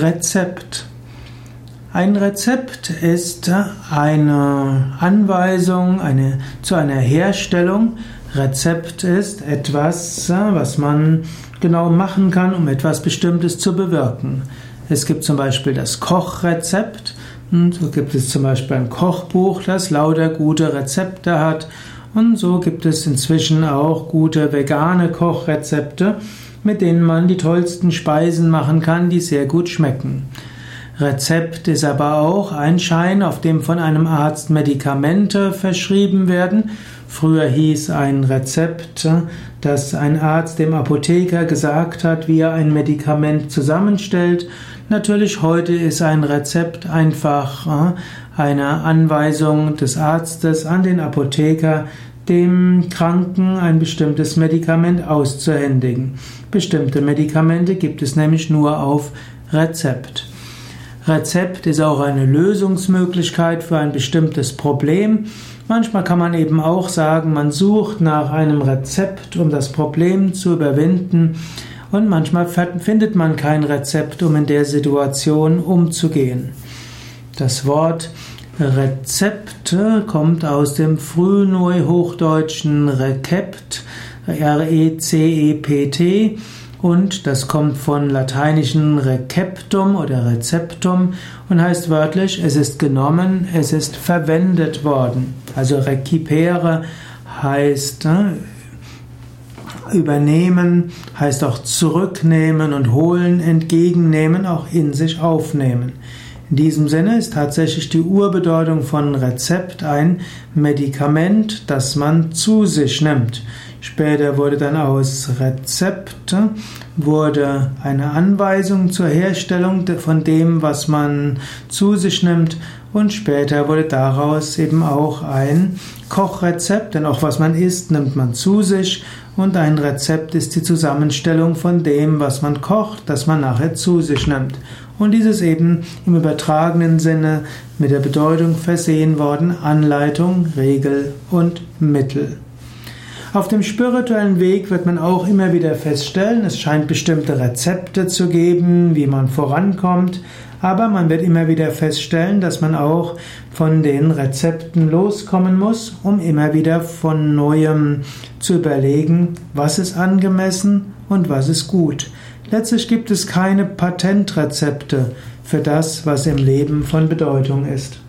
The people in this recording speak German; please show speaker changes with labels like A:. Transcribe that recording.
A: Rezept. Ein Rezept ist eine Anweisung eine, zu einer Herstellung. Rezept ist etwas, was man genau machen kann, um etwas Bestimmtes zu bewirken. Es gibt zum Beispiel das Kochrezept. Und so gibt es zum Beispiel ein Kochbuch, das lauter gute Rezepte hat. Und so gibt es inzwischen auch gute vegane Kochrezepte, mit denen man die tollsten Speisen machen kann, die sehr gut schmecken. Rezept ist aber auch ein Schein, auf dem von einem Arzt Medikamente verschrieben werden. Früher hieß ein Rezept, dass ein Arzt dem Apotheker gesagt hat, wie er ein Medikament zusammenstellt. Natürlich heute ist ein Rezept einfach äh, eine Anweisung des Arztes an den Apotheker, dem Kranken ein bestimmtes Medikament auszuhändigen. Bestimmte Medikamente gibt es nämlich nur auf Rezept. Rezept ist auch eine Lösungsmöglichkeit für ein bestimmtes Problem. Manchmal kann man eben auch sagen, man sucht nach einem Rezept, um das Problem zu überwinden. Und manchmal findet man kein Rezept, um in der Situation umzugehen. Das Wort Rezepte kommt aus dem frühneuhochdeutschen Rekept, R-E-C-E-P-T, und das kommt von lateinischen receptum oder receptum und heißt wörtlich, es ist genommen, es ist verwendet worden. Also recipere heißt äh, übernehmen, heißt auch zurücknehmen und holen, entgegennehmen, auch in sich aufnehmen. In diesem Sinne ist tatsächlich die Urbedeutung von Rezept ein Medikament, das man zu sich nimmt. Später wurde dann aus Rezept wurde eine Anweisung zur Herstellung von dem, was man zu sich nimmt und später wurde daraus eben auch ein Kochrezept, denn auch was man isst, nimmt man zu sich und ein Rezept ist die Zusammenstellung von dem, was man kocht, das man nachher zu sich nimmt. Und dieses eben im übertragenen Sinne mit der Bedeutung versehen worden Anleitung, Regel und Mittel. Auf dem spirituellen Weg wird man auch immer wieder feststellen, es scheint bestimmte Rezepte zu geben, wie man vorankommt, aber man wird immer wieder feststellen, dass man auch von den Rezepten loskommen muss, um immer wieder von neuem zu überlegen, was ist angemessen und was ist gut. Letztlich gibt es keine Patentrezepte für das, was im Leben von Bedeutung ist.